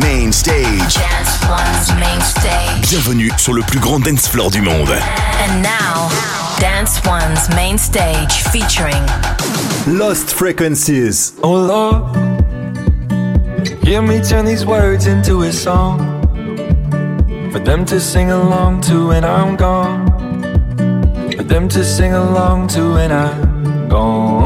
Main Stage. Dance One's Main Stage. Bienvenue sur le plus grand dance floor du monde. And now, Dance One's Main Stage featuring Lost Frequencies. Oh Lord, hear me turn these words into a song for them to sing along to when I'm gone. For them to sing along to when I'm gone.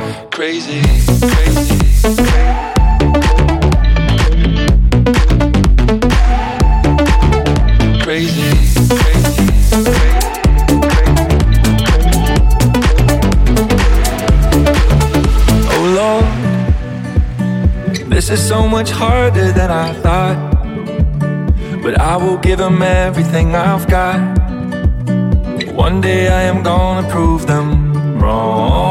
crazy? crazy. Crazy, crazy. Oh is so much harder than I thought. But I will give them everything I've got. One day I am gonna prove them wrong.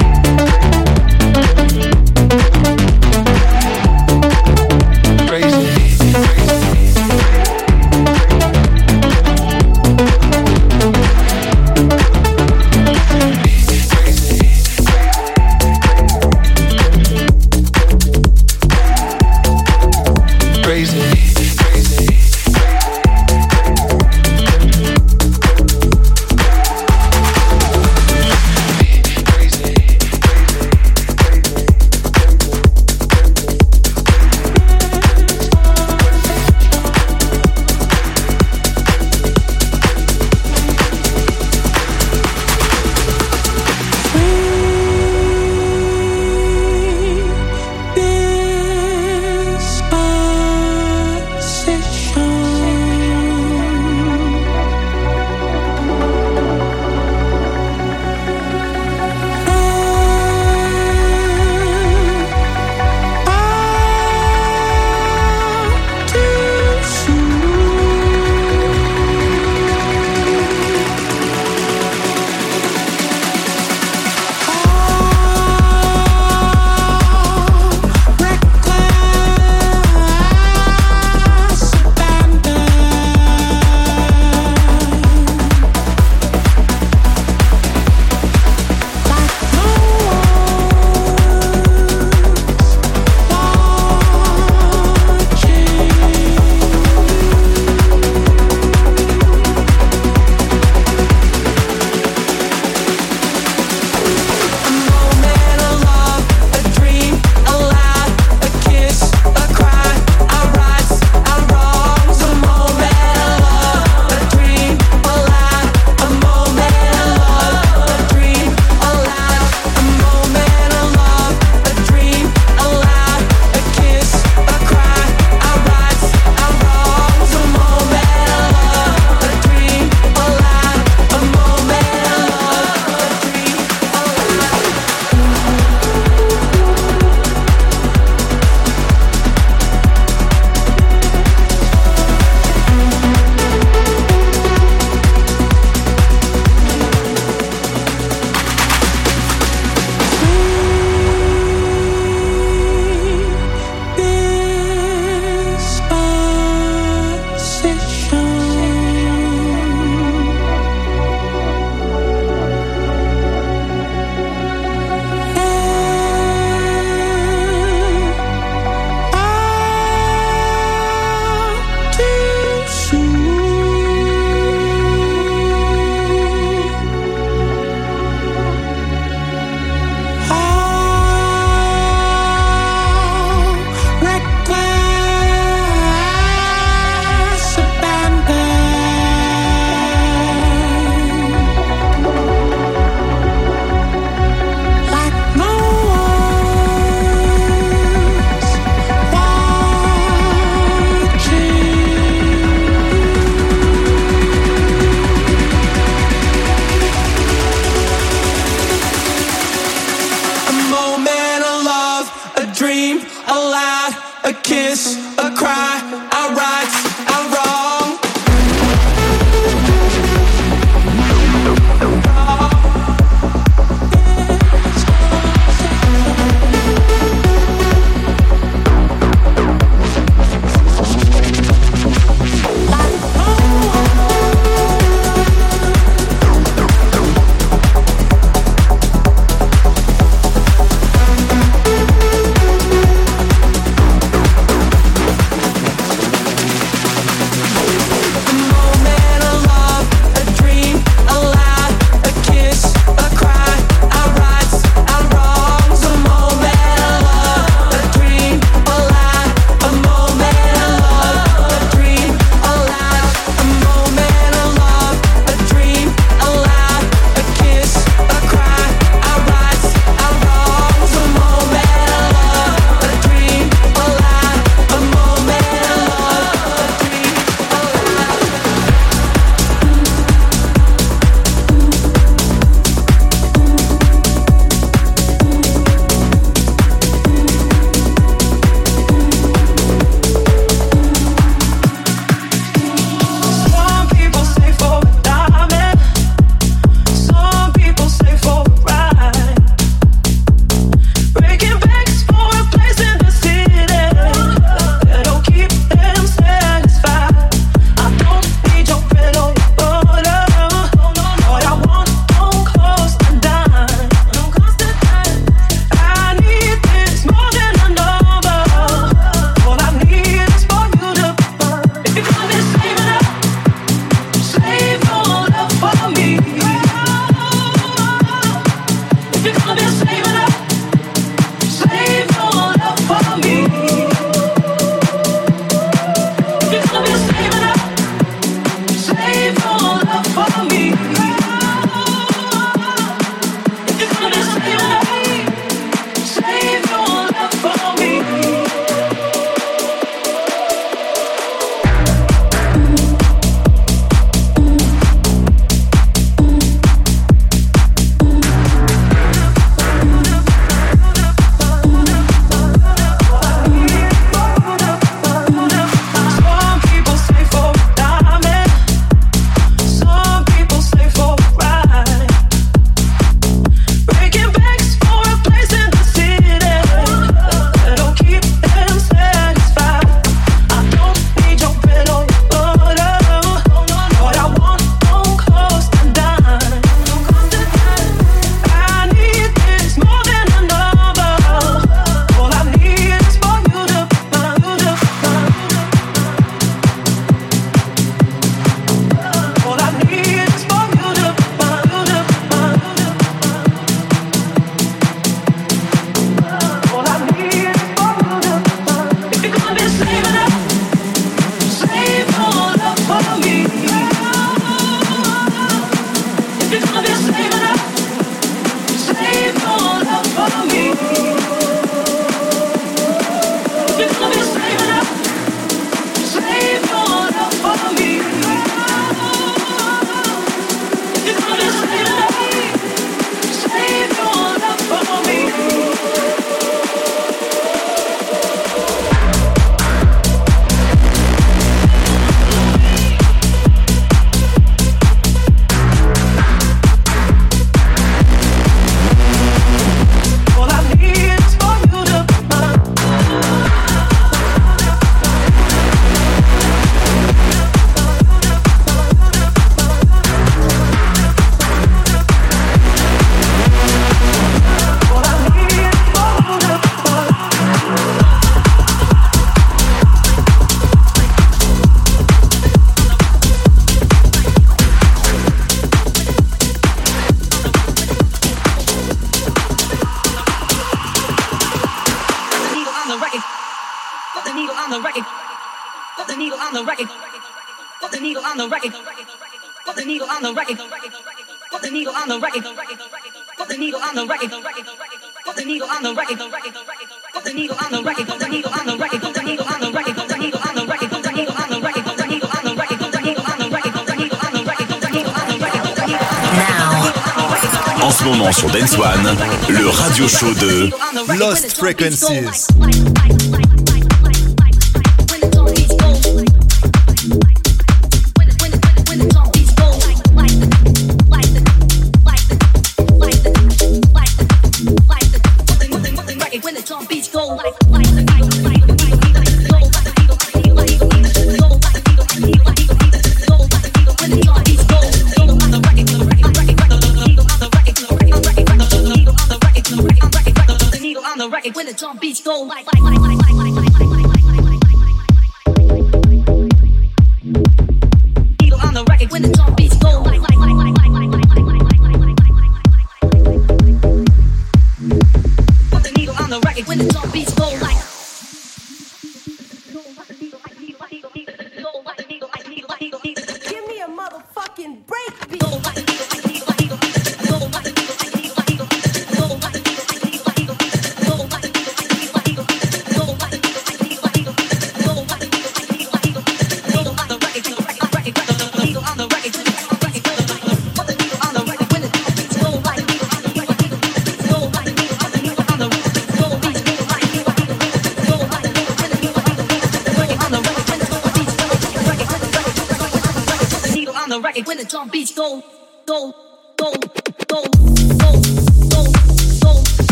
Lost Frequencies.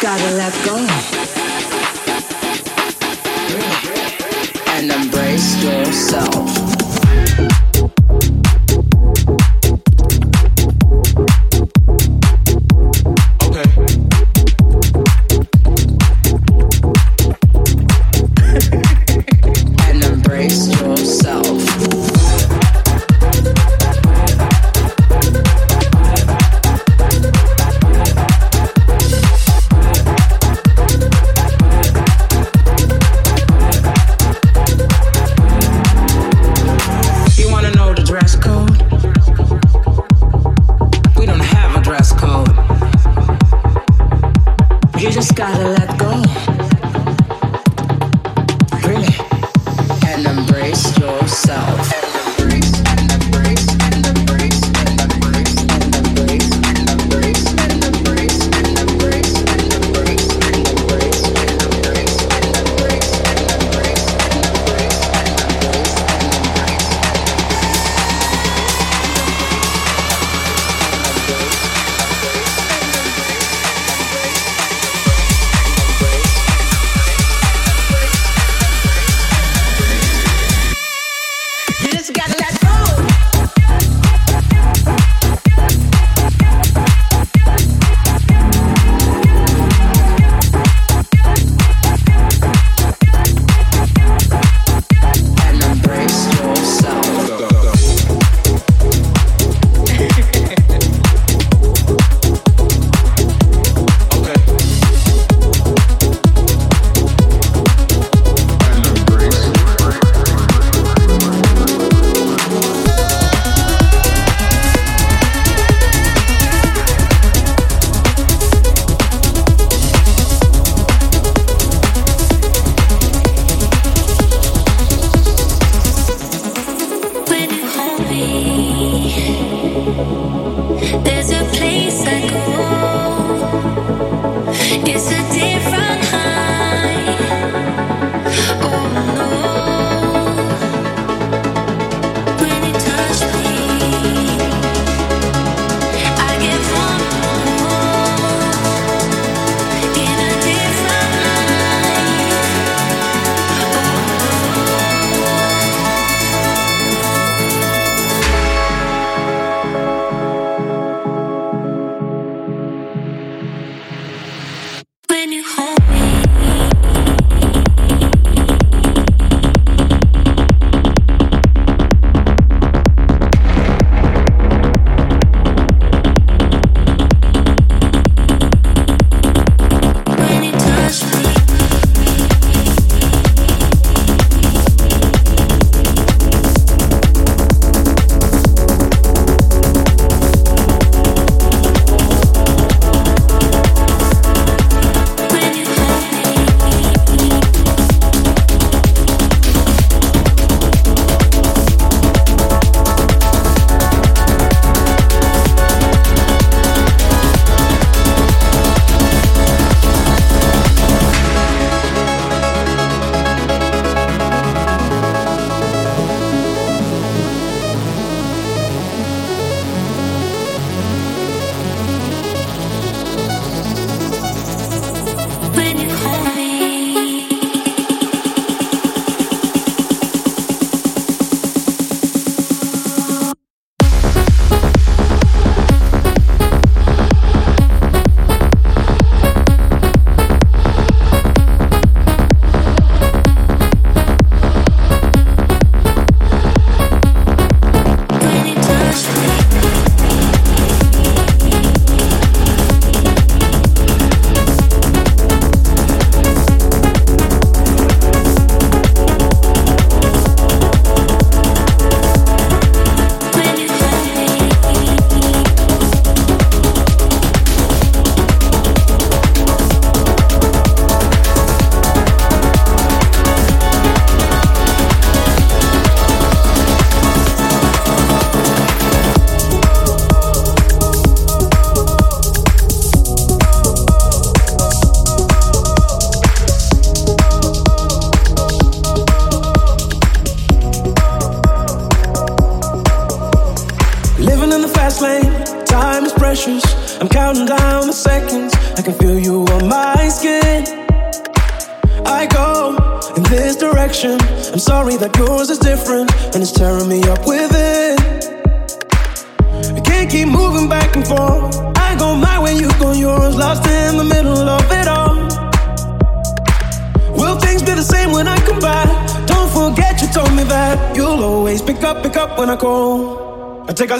Gotta let go. And embrace yourself.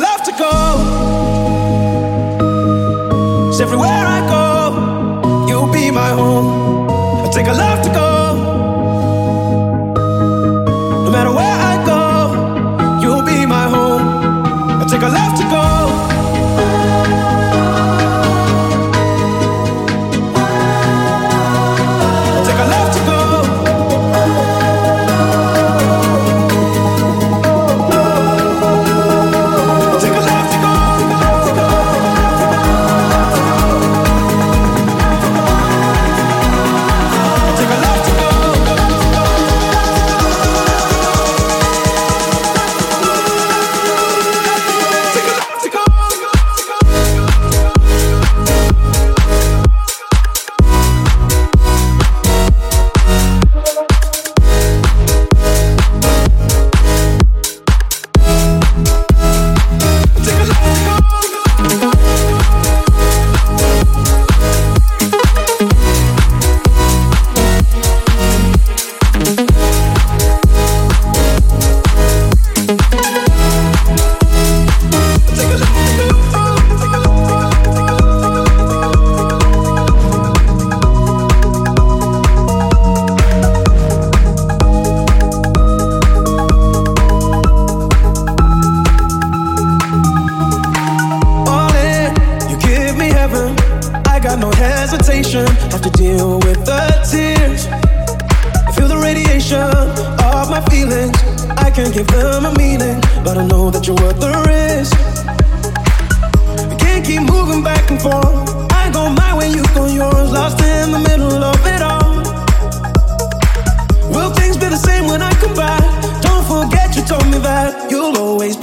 love to go. It's everywhere I go.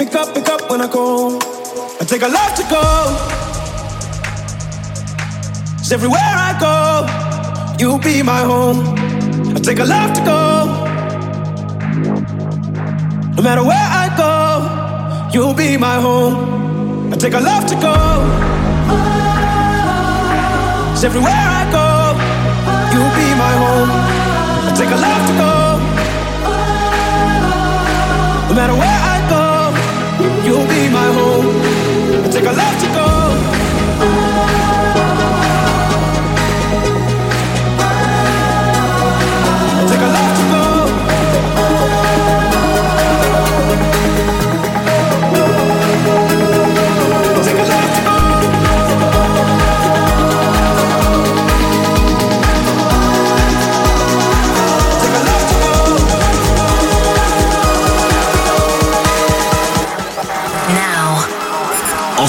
Pick up, pick up when I call. I take a lot to go. Cause everywhere I go, you'll be my home. I take a lot to go. No matter where I go, you'll be my home. I take a love to go. Cause everywhere I go, you'll be my home. I take a love to go. No matter where I You'll be my home. I take a left to go.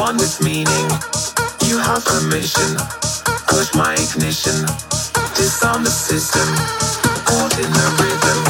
one with meaning. You have a mission. Push my ignition. Disarm the system. Caught in the rhythm.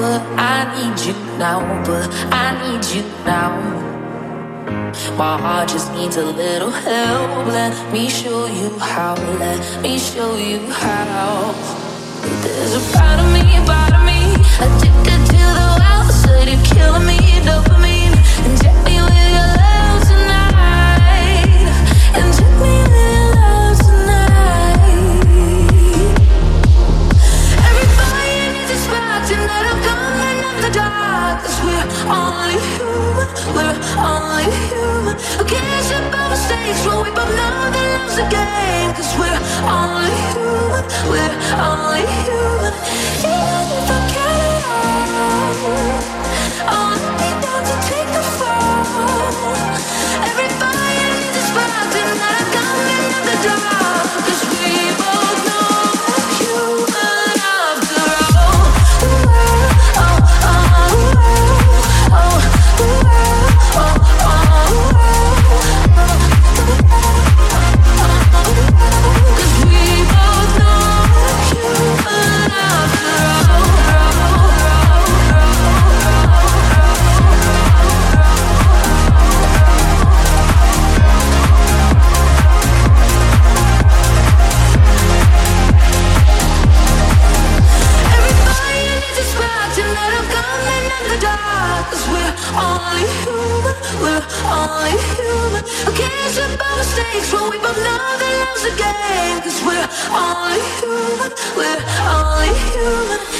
but I need you now, but I need you now. My heart just needs a little help. Let me show you how. Let me show you how. There's a part of me, part of me, addicted to the wild side. You're killing me, dopamine. we're only human. Occasion okay, by mistakes, when we both know that love's a game. Cause we're only human, we're only human. Yeah. mistakes When we both know that love's a game Cause we're only human, we're only human.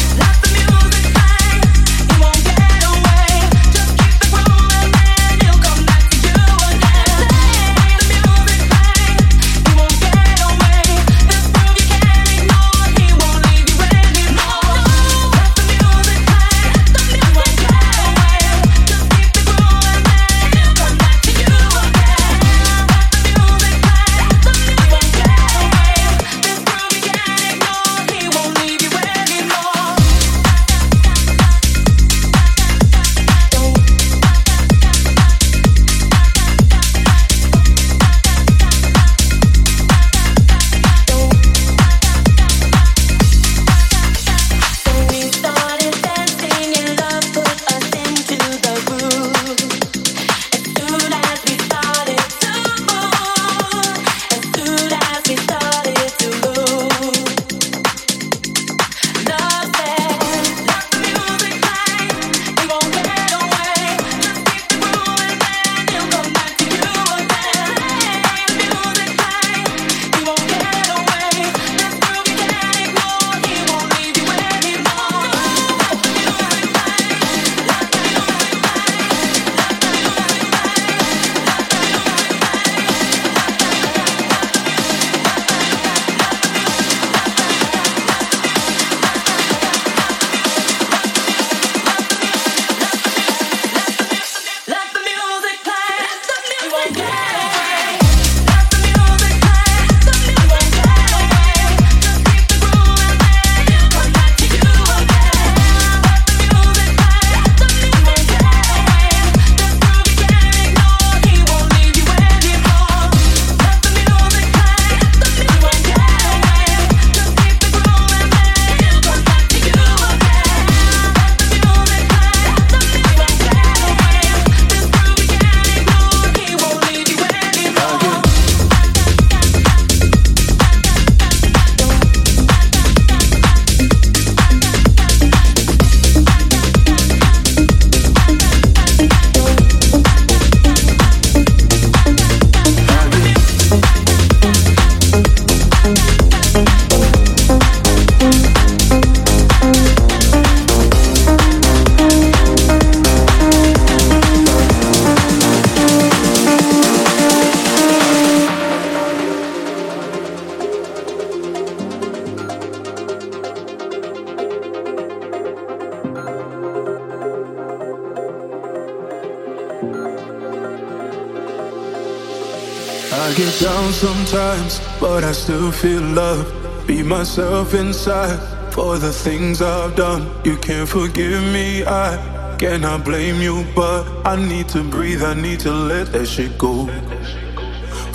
But I still feel love. Be myself inside for the things I've done. You can't forgive me, I cannot blame you, but I need to breathe, I need to let that shit go.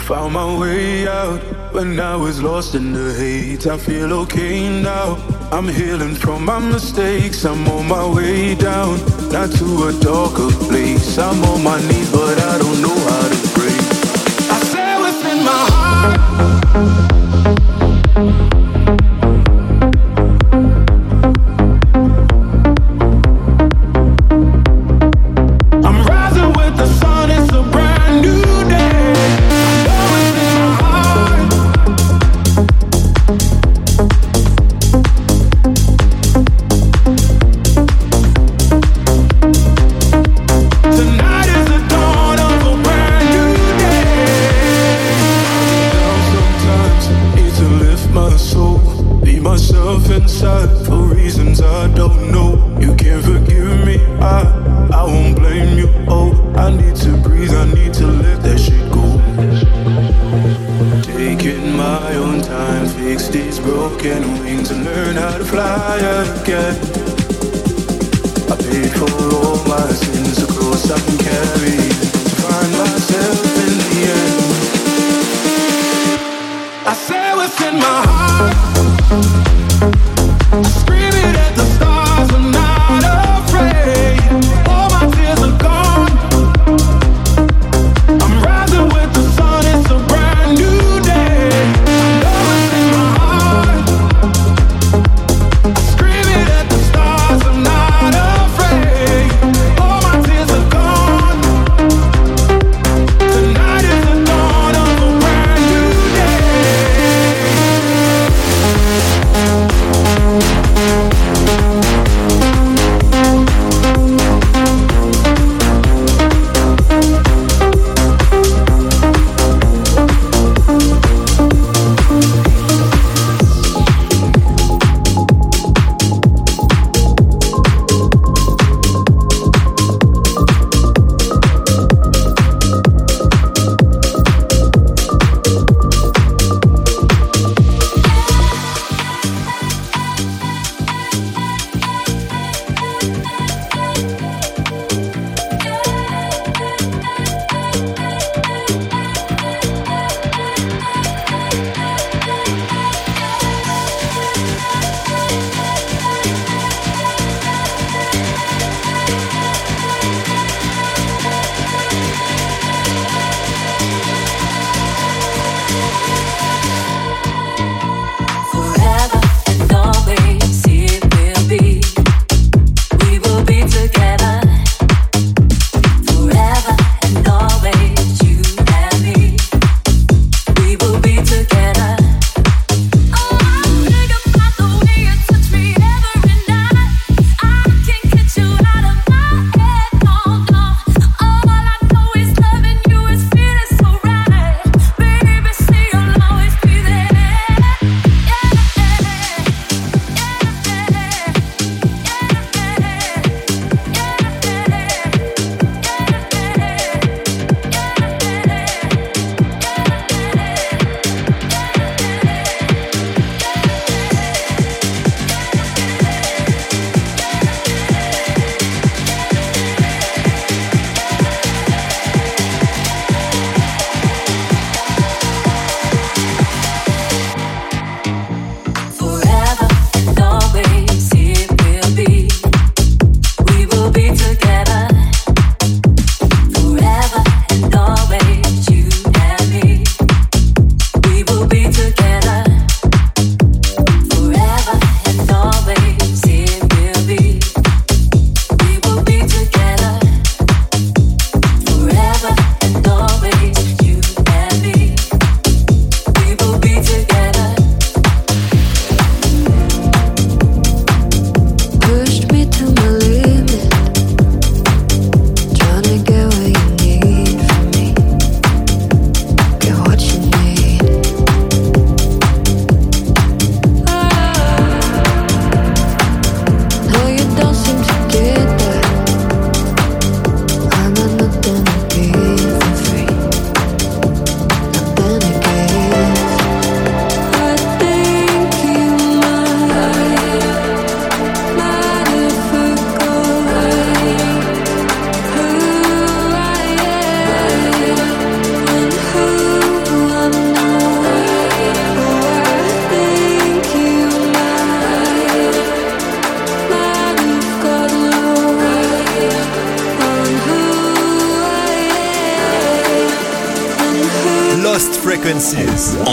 Found my way out when I was lost in the hate. I feel okay now. I'm healing from my mistakes. I'm on my way down, not to a darker place. I'm on my knees, but I don't know how my heart.